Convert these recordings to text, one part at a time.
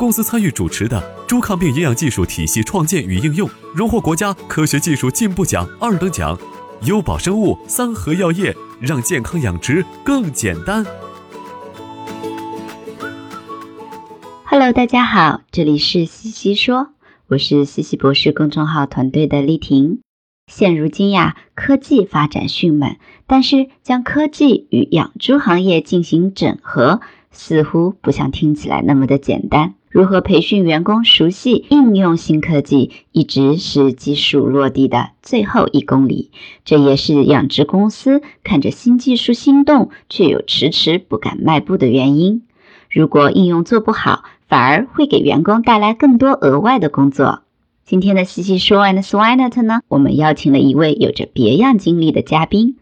公司参与主持的猪抗病营养技术体系创建与应用，荣获国家科学技术进步奖二等奖。优宝生物、三和药业，让健康养殖更简单。Hello，大家好，这里是西西说，我是西西博士公众号团队的丽婷。现如今呀，科技发展迅猛，但是将科技与养猪行业进行整合，似乎不像听起来那么的简单。如何培训员工熟悉应用新科技，一直是技术落地的最后一公里。这也是养殖公司看着新技术心动，却又迟迟不敢迈步的原因。如果应用做不好，反而会给员工带来更多额外的工作。今天的西西说 and Swinet 呢，我们邀请了一位有着别样经历的嘉宾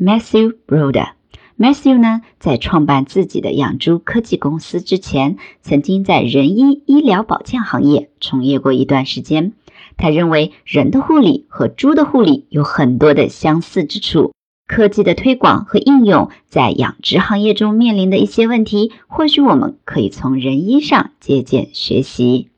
，Matthew Broder。Matthew 呢，在创办自己的养猪科技公司之前，曾经在人医医疗保健行业从业过一段时间。他认为人的护理和猪的护理有很多的相似之处。科技的推广和应用在养殖行业中面临的一些问题，或许我们可以从人医上借鉴学习。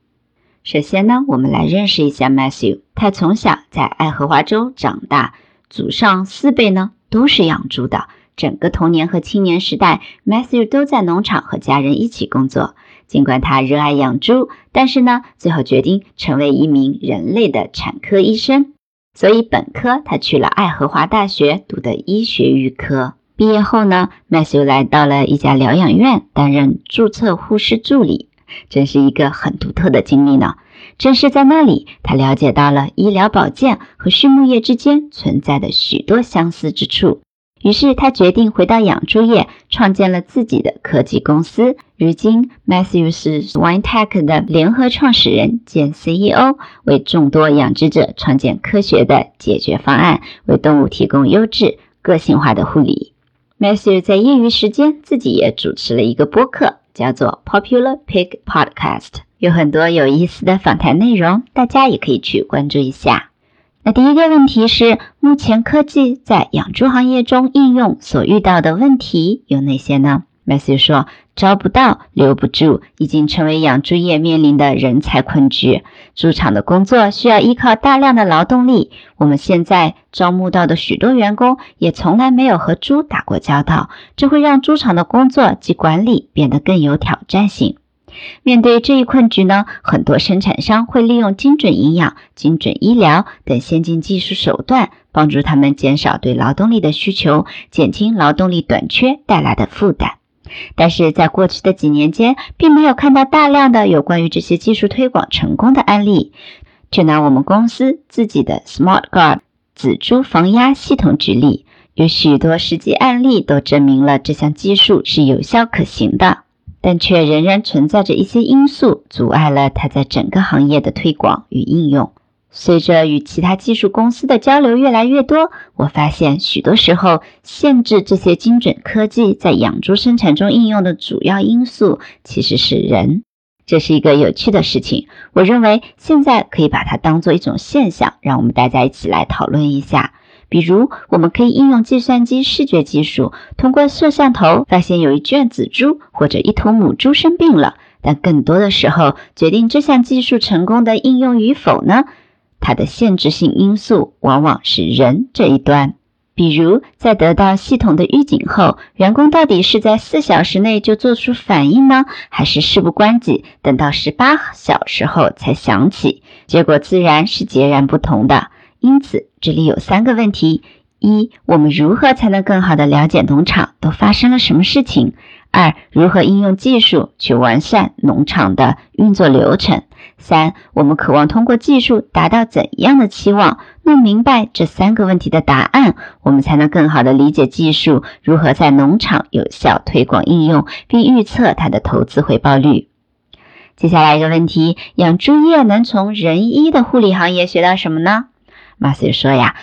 首先呢，我们来认识一下 Matthew。他从小在爱荷华州长大，祖上四辈呢都是养猪的。整个童年和青年时代，Matthew 都在农场和家人一起工作。尽管他热爱养猪，但是呢，最后决定成为一名人类的产科医生。所以本科他去了爱荷华大学读的医学预科。毕业后呢，Matthew 来到了一家疗养院担任注册护士助理，真是一个很独特的经历呢。正是在那里，他了解到了医疗保健和畜牧业之间存在的许多相似之处。于是他决定回到养猪业，创建了自己的科技公司。如今，Matthew 是 SwineTech 的联合创始人兼 CEO，为众多养殖者创建科学的解决方案，为动物提供优质、个性化的护理。Matthew 在业余时间自己也主持了一个播客，叫做 Popular Pig Podcast，有很多有意思的访谈内容，大家也可以去关注一下。那第一个问题是，目前科技在养猪行业中应用所遇到的问题有哪些呢？Matthew 说，招不到，留不住，已经成为养猪业面临的人才困局。猪场的工作需要依靠大量的劳动力，我们现在招募到的许多员工也从来没有和猪打过交道，这会让猪场的工作及管理变得更有挑战性。面对这一困局呢，很多生产商会利用精准营养、精准医疗等先进技术手段，帮助他们减少对劳动力的需求，减轻劳动力短缺带来的负担。但是在过去的几年间，并没有看到大量的有关于这些技术推广成功的案例。就拿我们公司自己的 SmartGuard 紫猪防压系统举例，有许多实际案例都证明了这项技术是有效可行的。但却仍然存在着一些因素，阻碍了它在整个行业的推广与应用。随着与其他技术公司的交流越来越多，我发现许多时候，限制这些精准科技在养猪生产中应用的主要因素，其实是人。这是一个有趣的事情。我认为现在可以把它当做一种现象，让我们大家一起来讨论一下。比如，我们可以应用计算机视觉技术，通过摄像头发现有一圈子猪或者一头母猪生病了。但更多的时候，决定这项技术成功的应用与否呢？它的限制性因素往往是人这一端。比如，在得到系统的预警后，员工到底是在四小时内就做出反应呢，还是事不关己，等到十八小时后才想起？结果自然是截然不同的。因此，这里有三个问题：一、我们如何才能更好的了解农场都发生了什么事情？二、如何应用技术去完善农场的运作流程？三、我们渴望通过技术达到怎样的期望？弄明白这三个问题的答案，我们才能更好的理解技术如何在农场有效推广应用，并预测它的投资回报率。接下来一个问题：养猪业能从人医的护理行业学到什么呢？马斯说呀。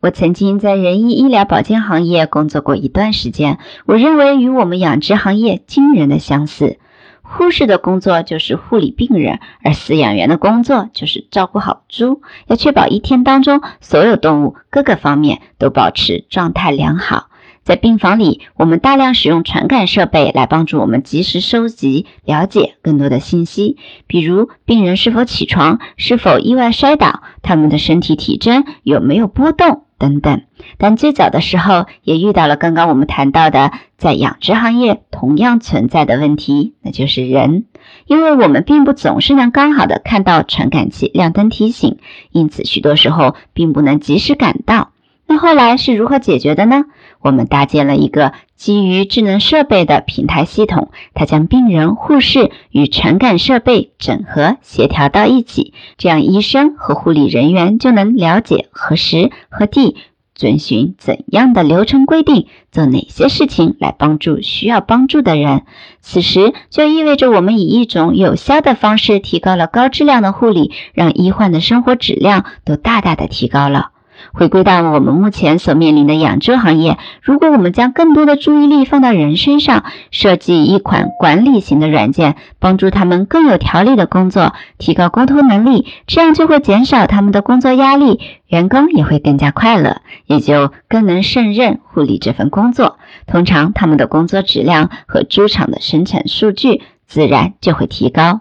我曾经在人医医疗保健行业工作过一段时间，我认为与我们养殖行业惊人的相似。护士的工作就是护理病人，而饲养员的工作就是照顾好猪，要确保一天当中所有动物各个方面都保持状态良好。在病房里，我们大量使用传感设备来帮助我们及时收集、了解更多的信息，比如病人是否起床、是否意外摔倒、他们的身体体征有没有波动等等。但最早的时候，也遇到了刚刚我们谈到的在养殖行业同样存在的问题，那就是人，因为我们并不总是能刚好的看到传感器亮灯提醒，因此许多时候并不能及时赶到。那后来是如何解决的呢？我们搭建了一个基于智能设备的平台系统，它将病人、护士与传感设备整合协调到一起，这样医生和护理人员就能了解何时何地遵循怎样的流程规定，做哪些事情来帮助需要帮助的人。此时就意味着我们以一种有效的方式提高了高质量的护理，让医患的生活质量都大大的提高了。回归到我们目前所面临的养猪行业，如果我们将更多的注意力放到人身上，设计一款管理型的软件，帮助他们更有条理的工作，提高沟通能力，这样就会减少他们的工作压力，员工也会更加快乐，也就更能胜任护理这份工作。通常他们的工作质量和猪场的生产数据自然就会提高。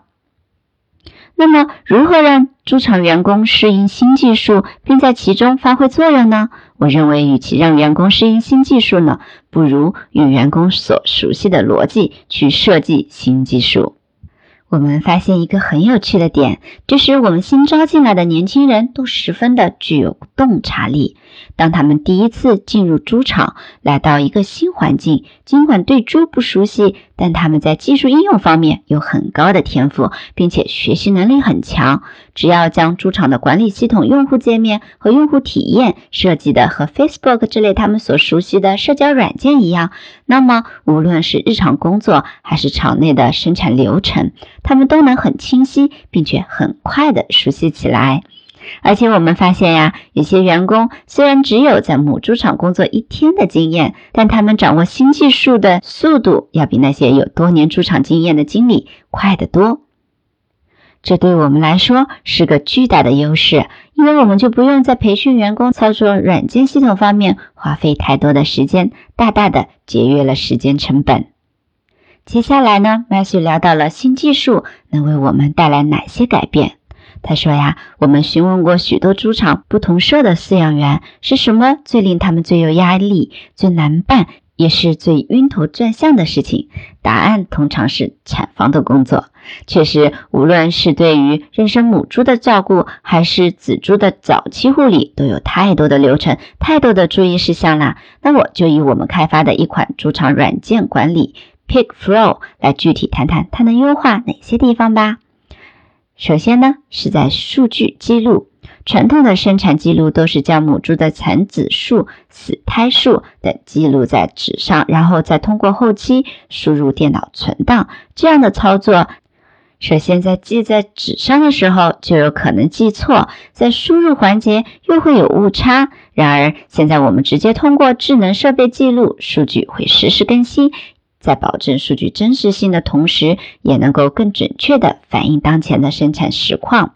那么，如何让猪场员工适应新技术，并在其中发挥作用呢？我认为，与其让员工适应新技术呢，不如用员工所熟悉的逻辑去设计新技术。我们发现一个很有趣的点，就是我们新招进来的年轻人都十分的具有洞察力。当他们第一次进入猪场，来到一个新环境，尽管对猪不熟悉，但他们在技术应用方面有很高的天赋，并且学习能力很强。只要将猪场的管理系统、用户界面和用户体验设计的和 Facebook 这类他们所熟悉的社交软件一样，那么无论是日常工作还是场内的生产流程，他们都能很清晰，并且很快的熟悉起来。而且我们发现呀，有些员工虽然只有在母猪场工作一天的经验，但他们掌握新技术的速度要比那些有多年猪场经验的经理快得多。这对我们来说是个巨大的优势，因为我们就不用在培训员工操作软件系统方面花费太多的时间，大大的节约了时间成本。接下来呢，Max 聊到了新技术能为我们带来哪些改变。他说呀，我们询问过许多猪场不同社的饲养员，是什么最令他们最有压力、最难办，也是最晕头转向的事情？答案通常是产房的工作。确实，无论是对于妊娠母猪的照顾，还是仔猪的早期护理，都有太多的流程、太多的注意事项啦。那我就以我们开发的一款猪场软件管理 Pig Flow 来具体谈谈它能优化哪些地方吧。首先呢，是在数据记录。传统的生产记录都是将母猪的产子数、死胎数等记录在纸上，然后再通过后期输入电脑存档。这样的操作，首先在记在纸上的时候就有可能记错，在输入环节又会有误差。然而，现在我们直接通过智能设备记录，数据会实时更新。在保证数据真实性的同时，也能够更准确地反映当前的生产实况。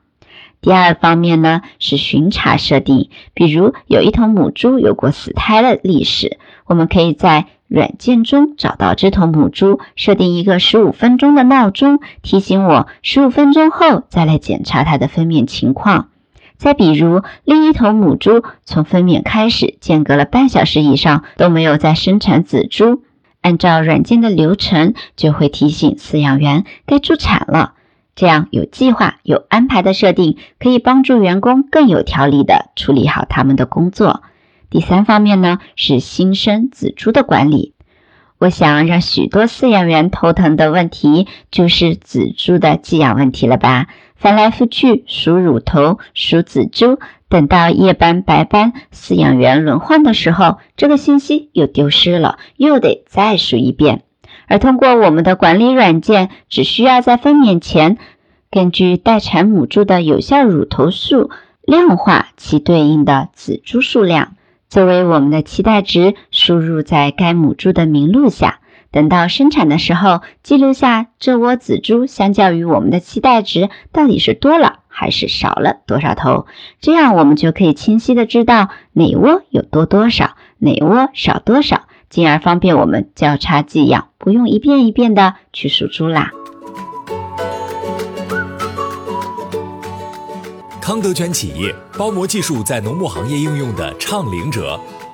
第二方面呢是巡查设定，比如有一头母猪有过死胎的历史，我们可以在软件中找到这头母猪，设定一个十五分钟的闹钟，提醒我十五分钟后再来检查它的分娩情况。再比如，另一头母猪从分娩开始间隔了半小时以上都没有再生产仔猪，按照软件的流程就会提醒饲养员该助产了。这样有计划、有安排的设定，可以帮助员工更有条理地处理好他们的工作。第三方面呢，是新生仔猪的管理。我想让许多饲养员头疼的问题，就是仔猪的寄养问题了吧？翻来覆去数乳头、数仔猪，等到夜班、白班饲养员轮换的时候，这个信息又丢失了，又得再数一遍。而通过我们的管理软件，只需要在分娩前，根据待产母猪的有效乳头数量化其对应的仔猪数量，作为我们的期待值输入在该母猪的名录下。等到生产的时候，记录下这窝仔猪相较于我们的期待值到底是多了还是少了多少头，这样我们就可以清晰的知道哪窝有多多少，哪窝少多少。进而方便我们交叉寄养，不用一遍一遍的去数猪啦。康德全企业包膜技术在农牧行业应用的倡领者，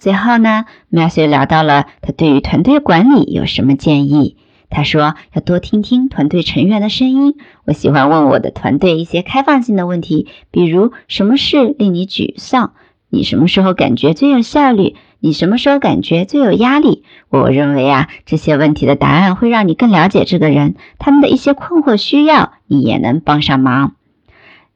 最后呢，Matthew 聊到了他对于团队管理有什么建议。他说要多听听团队成员的声音。我喜欢问我的团队一些开放性的问题，比如什么事令你沮丧？你什么时候感觉最有效率？你什么时候感觉最有压力？我认为啊，这些问题的答案会让你更了解这个人，他们的一些困惑需要，你也能帮上忙。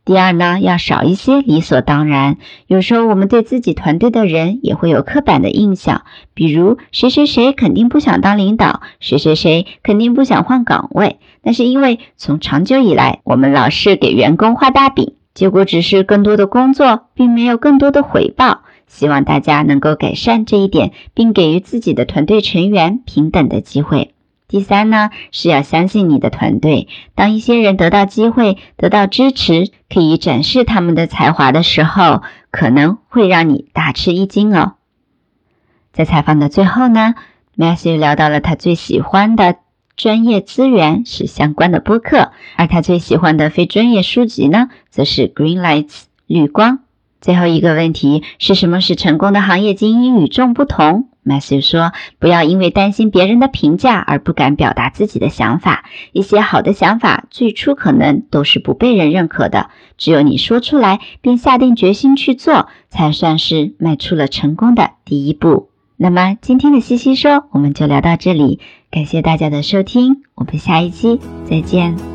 第二呢，要少一些理所当然。有时候我们对自己团队的人也会有刻板的印象，比如谁谁谁肯定不想当领导，谁谁谁肯定不想换岗位。那是因为从长久以来，我们老是给员工画大饼，结果只是更多的工作，并没有更多的回报。希望大家能够改善这一点，并给予自己的团队成员平等的机会。第三呢，是要相信你的团队。当一些人得到机会、得到支持，可以展示他们的才华的时候，可能会让你大吃一惊哦。在采访的最后呢，Matthew 聊到了他最喜欢的专业资源是相关的播客，而他最喜欢的非专业书籍呢，则是 Green Lights 绿光。最后一个问题是什么使成功的行业精英与众不同？Matthew 说：“不要因为担心别人的评价而不敢表达自己的想法。一些好的想法最初可能都是不被人认可的，只有你说出来并下定决心去做，才算是迈出了成功的第一步。”那么今天的西西说我们就聊到这里，感谢大家的收听，我们下一期再见。